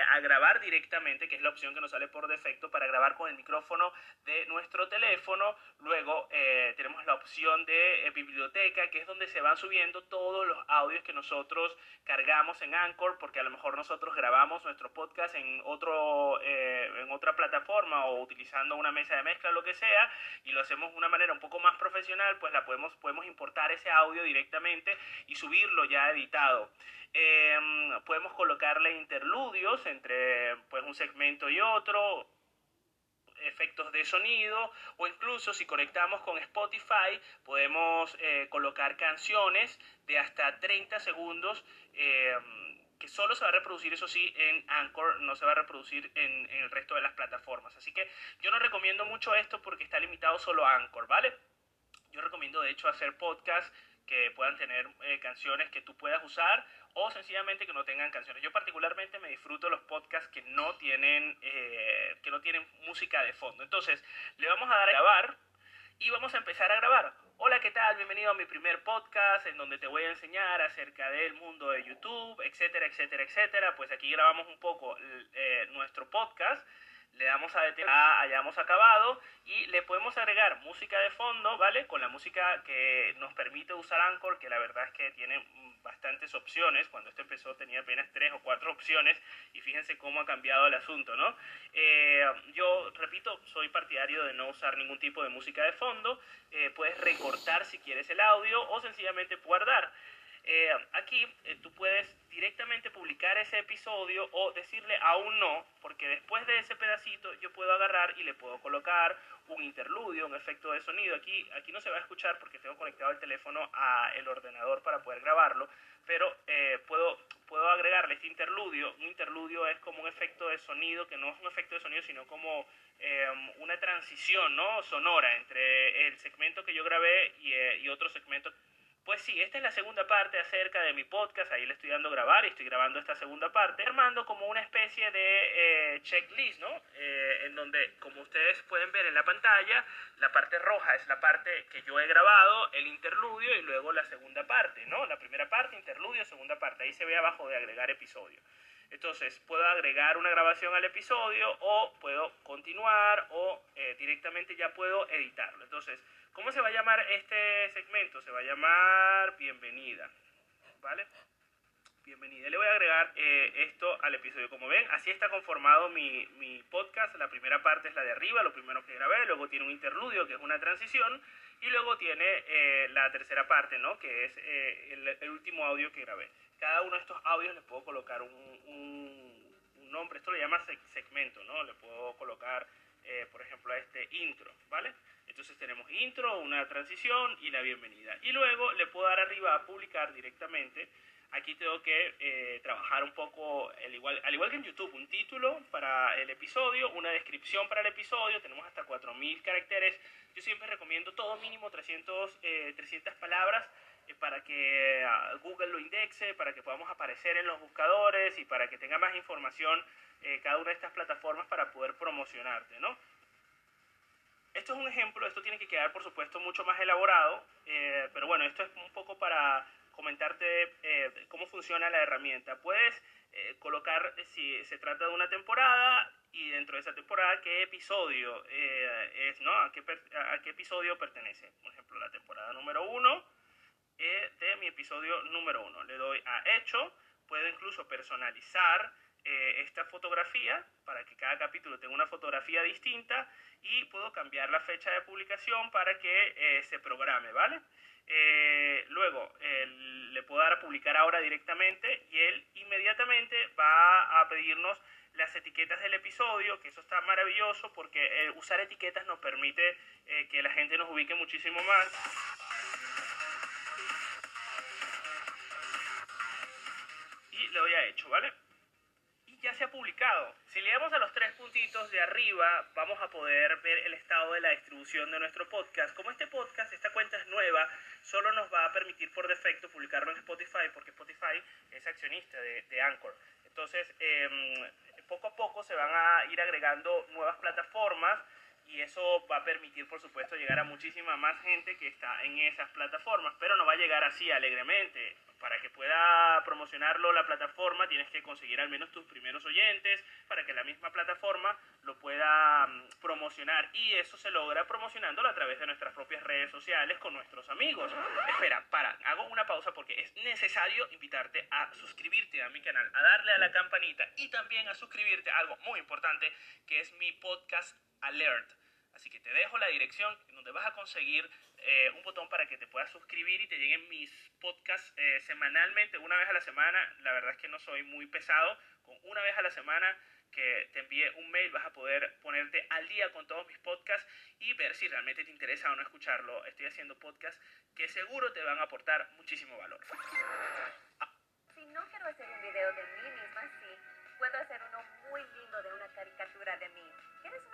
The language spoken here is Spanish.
a grabar directamente, que es la opción que nos sale por defecto para grabar con el micrófono de nuestro teléfono. Luego eh, tenemos la opción de eh, biblioteca, que es donde se van subiendo todos los audios que nosotros cargamos en Anchor, porque a lo mejor nosotros grabamos nuestro podcast en, otro, en otra plataforma o utilizando una mesa de mezcla, lo que sea, y lo hacemos de una manera un poco más profesional, pues la podemos, podemos importar ese audio directamente y subirlo ya editado. Em, podemos colocarle interludios entre pues, un segmento y otro, efectos de sonido o incluso si conectamos con Spotify podemos eh, colocar canciones de hasta 30 segundos em, que solo se va a reproducir eso sí en Anchor, no se va a reproducir en, el resto de las plataformas. Así que yo no recomiendo mucho esto porque está limitado solo a Anchor, ¿vale? Yo recomiendo de hecho hacer podcasts puedan tener eh, canciones que tú puedas usar o sencillamente que no tengan canciones. Yo particularmente me disfruto los podcasts que no tienen, eh, que no tienen música de fondo. Entonces, le vamos a dar a grabar y vamos a empezar a grabar. Hola, ¿qué tal? Bienvenido a mi primer podcast en donde te voy a enseñar acerca del mundo de YouTube, etcétera, etcétera, etcétera. Pues aquí grabamos un poco eh, nuestro podcast le damos a detener, hayamos acabado y le podemos agregar música de fondo, ¿vale? Con la música que nos permite usar Anchor, que la verdad es que tiene bastantes opciones. Cuando esto empezó tenía apenas tres o cuatro opciones y fíjense cómo ha cambiado el asunto, ¿no? Eh, yo, repito, soy partidario de no usar ningún tipo de música de fondo. Eh, puedes recortar si quieres el audio o sencillamente guardar. Eh, aquí eh, tú puedes directamente publicar ese episodio o decirle aún no, porque después de ese pedacito yo puedo agarrar y le puedo colocar un interludio, un efecto de sonido. Aquí, aquí no se va a escuchar porque tengo conectado el teléfono al ordenador para poder grabarlo, pero eh, puedo, puedo agregarle este interludio. Un interludio es como un efecto de sonido, que no es un efecto de sonido, sino como una transición ¿no? sonora entre el segmento que yo grabé y, y otro segmento pues sí, esta es la segunda parte acerca de mi podcast, ahí le estoy dando a grabar y estoy grabando esta segunda parte, armando como una especie de eh, checklist, ¿no? Eh, en donde, como ustedes pueden ver en la pantalla, la parte roja es la parte que yo he grabado, el interludio y luego la segunda parte, ¿no? La primera parte, interludio, segunda parte, ahí se ve abajo de agregar episodio. Entonces, puedo agregar una grabación al episodio o puedo continuar o eh, directamente ya puedo editarlo. Entonces, ¿Cómo se va a llamar este segmento? Se va a llamar Bienvenida. ¿Vale? Bienvenida. Le voy a agregar eh, esto al episodio. Como ven, así está conformado mi, podcast. La primera parte es la de arriba, lo primero que grabé. Luego tiene un interludio, que es una transición. Y luego tiene eh, la tercera parte, ¿no? Que es el, último audio que grabé. Cada uno de estos audios le puedo colocar un, un, un nombre. Esto le llama segmento, ¿no? Le puedo colocar, por ejemplo, a este intro, ¿vale? Entonces tenemos intro, una transición y la bienvenida. Y luego le puedo dar arriba a publicar directamente. Aquí tengo que eh, trabajar un poco, el igual, al igual que en YouTube, un título para el episodio, una descripción para el episodio, tenemos hasta 4.000 caracteres. Yo siempre recomiendo todo mínimo 300, 300 eh, palabras eh, para que ah, Google lo indexe, para que podamos aparecer en los buscadores y para que tenga más información cada una de estas plataformas para poder promocionarte, ¿no? Esto es un ejemplo, esto tiene que quedar por supuesto mucho más elaborado, eh, pero bueno, esto es un poco para comentarte eh, cómo funciona la herramienta. Puedes eh, colocar si se trata de una temporada y dentro de esa temporada qué episodio es, ¿no? ¿A qué, a qué episodio pertenece. Por ejemplo, la temporada número uno de mi episodio número uno. Le doy a hecho, puedo incluso personalizar eh, esta fotografía para que cada capítulo tenga una fotografía distinta y puedo cambiar la fecha de publicación para que eh, se programe, ¿vale? Eh, luego le puedo dar a publicar ahora directamente y él inmediatamente va a pedirnos las etiquetas del episodio, que eso está maravilloso porque usar etiquetas nos permite que la gente nos ubique muchísimo más. Le doy a hecho, ¿vale? ya se ha publicado. Si le damos a los tres puntitos de arriba, vamos a poder ver el estado de la distribución de nuestro podcast. Como este podcast, esta cuenta es nueva, solo nos va a permitir por defecto publicarlo en Spotify, porque Spotify es accionista de, Anchor. Entonces, em, poco a poco se van a ir agregando nuevas plataformas y eso va a permitir, por supuesto, llegar a muchísima más gente que está en esas plataformas, pero no va a llegar así alegremente para que pueda promocionarlo la plataforma tienes que conseguir al menos tus primeros oyentes para que la misma plataforma lo pueda mm, promocionar y eso se logra promocionándolo a través de nuestras propias redes sociales con nuestros amigos. Espera, para, hago una pausa porque es necesario invitarte a suscribirte a mi canal, a darle a la campanita y también a suscribirte a algo muy importante que es mi podcast Alert. Así que te dejo la dirección en donde vas a conseguir eh, un botón para que te puedas suscribir y te lleguen mis podcasts eh, semanalmente, una vez a la semana. La verdad es que no soy muy pesado. Con una vez a la semana que te envíe un mail vas a poder ponerte al día con todos mis podcasts y ver si realmente te interesa o no escucharlo. Estoy haciendo podcasts que seguro te van a aportar muchísimo valor. Si no quiero hacer un video de mí misma, sí, puedo hacer uno muy lindo de una caricatura de mí. ¿Quieres una